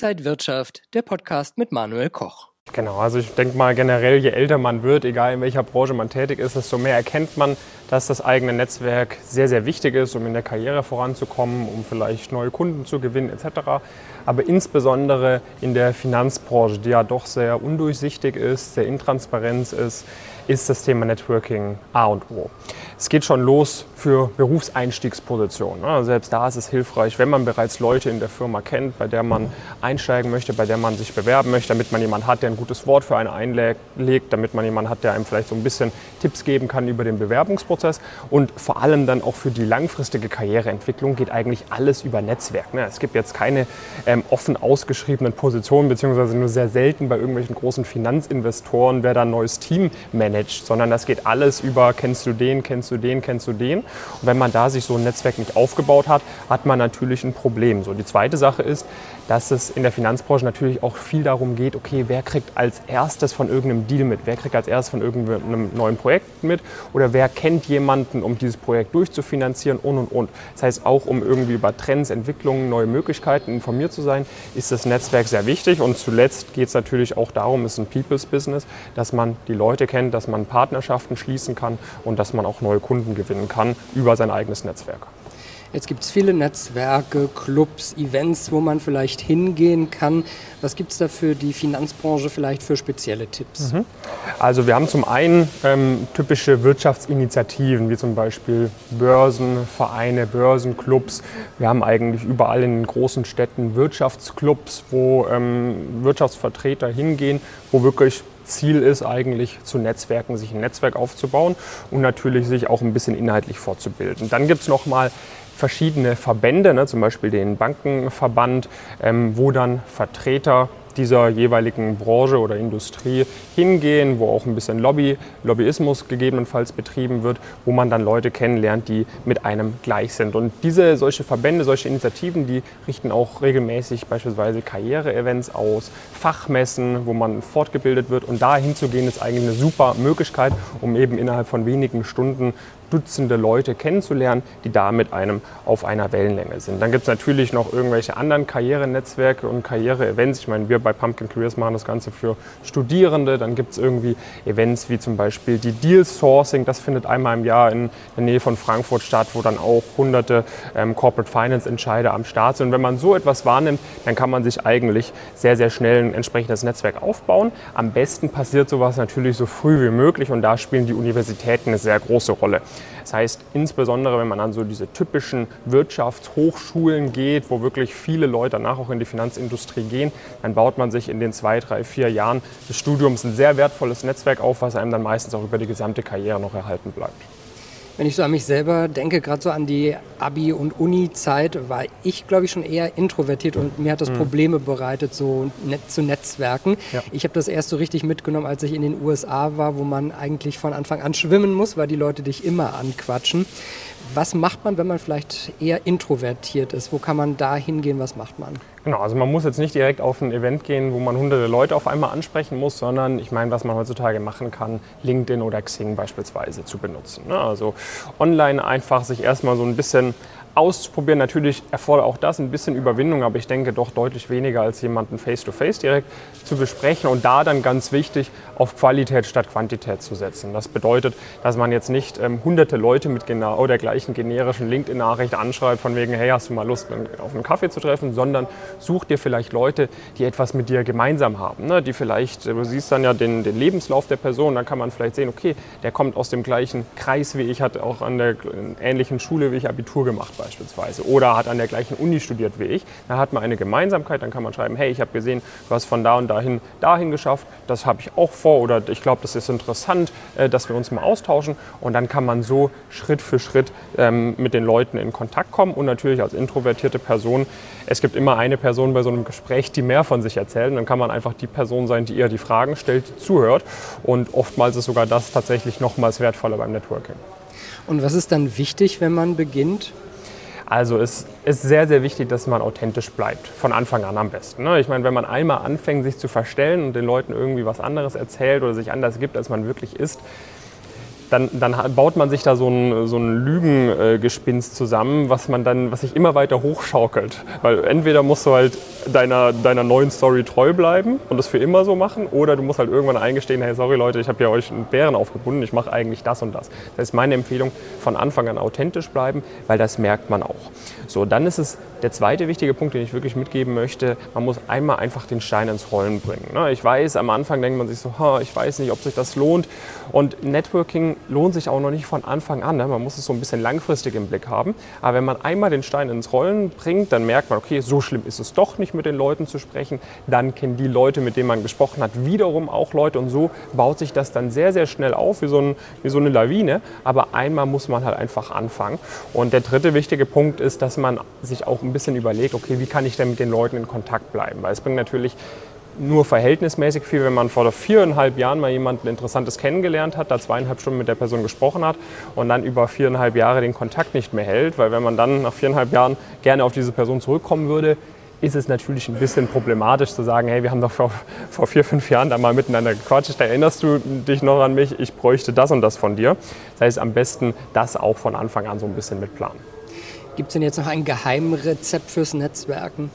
Inside Wirtschaft, der Podcast mit Manuel Koch. Genau, also ich denke mal generell, je älter man wird, egal in welcher Branche man tätig ist, desto mehr erkennt man, dass das eigene Netzwerk sehr, sehr wichtig ist, um in der Karriere voranzukommen, um vielleicht neue Kunden zu gewinnen etc. Aber insbesondere in der Finanzbranche, die ja doch sehr undurchsichtig ist, sehr intransparent ist, ist das Thema Networking A und O. Es geht schon los für Berufseinstiegspositionen. Also selbst da ist es hilfreich, wenn man bereits Leute in der Firma kennt, bei der man einsteigen möchte, bei der man sich bewerben möchte, damit man jemanden hat, der ein gutes Wort für einen einlegt, damit man jemanden hat, der einem vielleicht so ein bisschen Tipps geben kann über den Bewerbungsprozess. Und vor allem dann auch für die langfristige Karriereentwicklung geht eigentlich alles über Netzwerk. Ne? Es gibt jetzt keine ähm, offen ausgeschriebenen Positionen, beziehungsweise nur sehr selten bei irgendwelchen großen Finanzinvestoren, wer da ein neues Team managt managt, sondern das geht alles über, kennst du den, kennst du den, kennst du den. Und wenn man da sich so ein Netzwerk nicht aufgebaut hat, hat man natürlich ein Problem. So, die zweite Sache ist, dass es in der Finanzbranche natürlich auch viel darum geht, okay, wer kriegt als erstes von irgendeinem Deal mit, wer kriegt als erstes von irgendeinem neuen Projekt mit oder wer kennt jemanden, um dieses Projekt durchzufinanzieren und und und. Das heißt, auch um irgendwie über Trends, Entwicklungen, neue Möglichkeiten informiert zu sein, ist das Netzwerk sehr wichtig und zuletzt geht es natürlich auch darum, es ist ein People's Business, dass man die Leute kennt, dass man Partnerschaften schließen kann und dass man auch neue Kunden gewinnen kann über sein eigenes Netzwerk. Jetzt gibt es viele Netzwerke, Clubs, Events, wo man vielleicht hingehen kann. Was gibt es da für die Finanzbranche vielleicht für spezielle Tipps? Mhm. Also wir haben zum einen ähm, typische Wirtschaftsinitiativen, wie zum Beispiel Börsenvereine, Börsenclubs. Wir haben eigentlich überall in den großen Städten Wirtschaftsclubs, wo ähm, Wirtschaftsvertreter hingehen, wo wirklich Ziel ist eigentlich zu Netzwerken, sich ein Netzwerk aufzubauen und natürlich sich auch ein bisschen inhaltlich fortzubilden. Dann gibt es nochmal verschiedene Verbände, ne, zum Beispiel den Bankenverband, ähm, wo dann Vertreter dieser jeweiligen Branche oder Industrie hingehen, wo auch ein bisschen Lobby, Lobbyismus gegebenenfalls betrieben wird, wo man dann Leute kennenlernt, die mit einem gleich sind. Und diese solche Verbände, solche Initiativen, die richten auch regelmäßig beispielsweise Karriere-Events aus, Fachmessen, wo man fortgebildet wird. Und da hinzugehen ist eigentlich eine super Möglichkeit, um eben innerhalb von wenigen Stunden Dutzende Leute kennenzulernen, die da mit einem auf einer Wellenlänge sind. Dann gibt es natürlich noch irgendwelche anderen Karrierenetzwerke und Karriere-Events. Ich meine, wir bei Pumpkin Careers machen das Ganze für Studierende. Dann gibt es irgendwie Events wie zum Beispiel die Deal Sourcing. Das findet einmal im Jahr in der Nähe von Frankfurt statt, wo dann auch hunderte ähm, Corporate Finance Entscheider am Start sind. Und wenn man so etwas wahrnimmt, dann kann man sich eigentlich sehr, sehr schnell ein entsprechendes Netzwerk aufbauen. Am besten passiert sowas natürlich so früh wie möglich und da spielen die Universitäten eine sehr große Rolle. Das heißt, insbesondere wenn man an so diese typischen Wirtschaftshochschulen geht, wo wirklich viele Leute danach auch in die Finanzindustrie gehen, dann baut man sich in den zwei, drei, vier Jahren des Studiums ein sehr wertvolles Netzwerk auf, was einem dann meistens auch über die gesamte Karriere noch erhalten bleibt. Wenn ich so an mich selber denke, gerade so an die Abi- und Uni-Zeit, war ich, glaube ich, schon eher introvertiert und mir hat das mhm. Probleme bereitet, so net zu netzwerken. Ja. Ich habe das erst so richtig mitgenommen, als ich in den USA war, wo man eigentlich von Anfang an schwimmen muss, weil die Leute dich immer anquatschen. Was macht man, wenn man vielleicht eher introvertiert ist? Wo kann man da hingehen? Was macht man? Genau, also man muss jetzt nicht direkt auf ein Event gehen, wo man hunderte Leute auf einmal ansprechen muss, sondern ich meine, was man heutzutage machen kann, LinkedIn oder Xing beispielsweise zu benutzen. Ne? Also online einfach sich erstmal so ein bisschen auszuprobieren. Natürlich erfordert auch das ein bisschen Überwindung, aber ich denke doch deutlich weniger als jemanden face-to-face -face direkt zu besprechen und da dann ganz wichtig auf Qualität statt Quantität zu setzen. Das bedeutet, dass man jetzt nicht ähm, hunderte Leute mit genau der gleichen generischen LinkedIn-Nachricht anschreibt, von wegen, hey, hast du mal Lust, auf einen Kaffee zu treffen, sondern such dir vielleicht Leute, die etwas mit dir gemeinsam haben, ne? die vielleicht, du siehst dann ja den, den Lebenslauf der Person, dann kann man vielleicht sehen, okay, der kommt aus dem gleichen Kreis wie ich, hat auch an der ähnlichen Schule wie ich Abitur gemacht beispielsweise oder hat an der gleichen Uni studiert wie ich. Dann hat man eine Gemeinsamkeit, dann kann man schreiben, hey, ich habe gesehen, du hast von da und dahin dahin geschafft, das habe ich auch vor oder ich glaube, das ist interessant, äh, dass wir uns mal austauschen und dann kann man so Schritt für Schritt ähm, mit den Leuten in Kontakt kommen und natürlich als introvertierte Person, es gibt immer eine Person bei so einem Gespräch, die mehr von sich erzählt und dann kann man einfach die Person sein, die eher die Fragen stellt, die zuhört und oftmals ist sogar das tatsächlich nochmals wertvoller beim Networking. Und was ist dann wichtig, wenn man beginnt? Also es ist sehr, sehr wichtig, dass man authentisch bleibt, von Anfang an am besten. Ne? Ich meine, wenn man einmal anfängt, sich zu verstellen und den Leuten irgendwie was anderes erzählt oder sich anders gibt, als man wirklich ist, dann, dann baut man sich da so ein, so ein Lügengespinst zusammen, was man dann, was sich immer weiter hochschaukelt. Weil entweder musst du halt deiner, deiner neuen Story treu bleiben und das für immer so machen, oder du musst halt irgendwann eingestehen, hey, sorry Leute, ich habe ja euch einen Bären aufgebunden, ich mache eigentlich das und das. Das ist meine Empfehlung, von Anfang an authentisch bleiben, weil das merkt man auch. So, dann ist es der zweite wichtige Punkt, den ich wirklich mitgeben möchte, man muss einmal einfach den Stein ins Rollen bringen. Ne? Ich weiß, am Anfang denkt man sich so, ich weiß nicht, ob sich das lohnt. Und Networking lohnt sich auch noch nicht von Anfang an. Ne? Man muss es so ein bisschen langfristig im Blick haben. Aber wenn man einmal den Stein ins Rollen bringt, dann merkt man, okay, so schlimm ist es doch nicht, mit den Leuten zu sprechen. Dann kennen die Leute, mit denen man gesprochen hat, wiederum auch Leute. Und so baut sich das dann sehr, sehr schnell auf, wie so, ein, wie so eine Lawine. Aber einmal muss man halt einfach anfangen. Und der dritte wichtige Punkt ist, dass man sich auch ein bisschen überlegt, okay, wie kann ich denn mit den Leuten in Kontakt bleiben? Weil es bringt natürlich nur verhältnismäßig viel, wenn man vor viereinhalb Jahren mal jemanden Interessantes kennengelernt hat, da zweieinhalb Stunden mit der Person gesprochen hat und dann über viereinhalb Jahre den Kontakt nicht mehr hält. Weil wenn man dann nach viereinhalb Jahren gerne auf diese Person zurückkommen würde, ist es natürlich ein bisschen problematisch zu sagen, hey, wir haben doch vor, vor vier, fünf Jahren da mal miteinander gequatscht, erinnerst du dich noch an mich, ich bräuchte das und das von dir. Das heißt, am besten das auch von Anfang an so ein bisschen mitplanen. Gibt es denn jetzt noch ein Geheimrezept fürs Netzwerken?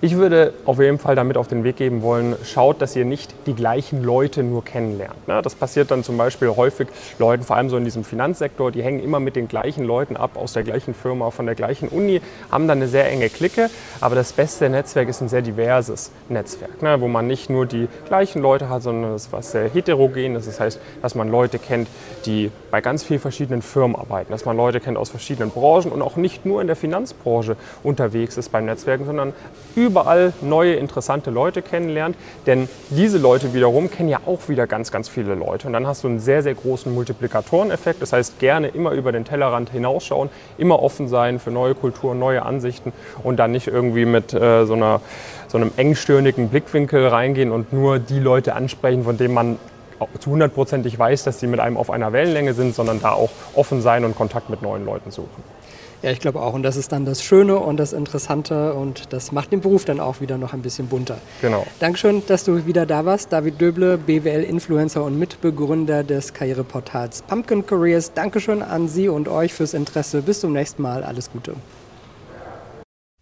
Ich würde auf jeden Fall damit auf den Weg geben wollen, schaut, dass ihr nicht die gleichen Leute nur kennenlernt. Ne? Das passiert dann zum Beispiel häufig Leuten, vor allem so in diesem Finanzsektor, die hängen immer mit den gleichen Leuten ab, aus der gleichen Firma, von der gleichen Uni, haben dann eine sehr enge Clique. Aber das beste Netzwerk ist ein sehr diverses Netzwerk, ne? wo man nicht nur die gleichen Leute hat, sondern es ist was sehr heterogen ist. Das heißt, dass man Leute kennt, die bei ganz vielen verschiedenen Firmen arbeiten, dass man Leute kennt aus verschiedenen Branchen und auch nicht nur in der Finanzbranche unterwegs ist beim Netzwerken, sondern über überall neue, interessante Leute kennenlernt. Denn diese Leute wiederum kennen ja auch wieder ganz, ganz viele Leute. Und dann hast du einen sehr, sehr großen Multiplikatoreneffekt. Das heißt, gerne immer über den Tellerrand hinausschauen, immer offen sein für neue Kulturen, neue Ansichten und dann nicht irgendwie mit äh, so, einer, so einem engstirnigen Blickwinkel reingehen und nur die Leute ansprechen, von denen man zu hundertprozentig weiß, dass sie mit einem auf einer Wellenlänge sind, sondern da auch offen sein und Kontakt mit neuen Leuten suchen. Ja, ich glaube auch. Und das ist dann das Schöne und das Interessante und das macht den Beruf dann auch wieder noch ein bisschen bunter. Genau. Dankeschön, dass du wieder da warst. David Döble, BWL-Influencer und Mitbegründer des Karriereportals Pumpkin Careers. Dankeschön an Sie und euch fürs Interesse. Bis zum nächsten Mal. Alles Gute.